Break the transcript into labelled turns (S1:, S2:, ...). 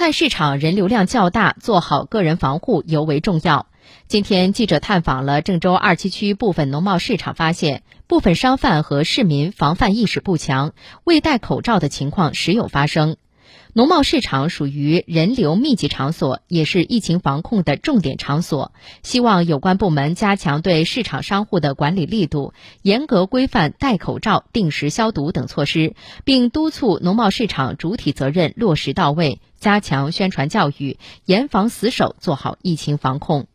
S1: 菜市场人流量较大，做好个人防护尤为重要。今天，记者探访了郑州二七区部分农贸市场，发现部分商贩和市民防范意识不强，未戴口罩的情况时有发生。农贸市场属于人流密集场所，也是疫情防控的重点场所。希望有关部门加强对市场商户的管理力度，严格规范戴口罩、定时消毒等措施，并督促农贸市场主体责任落实到位，加强宣传教育，严防死守，做好疫情防控。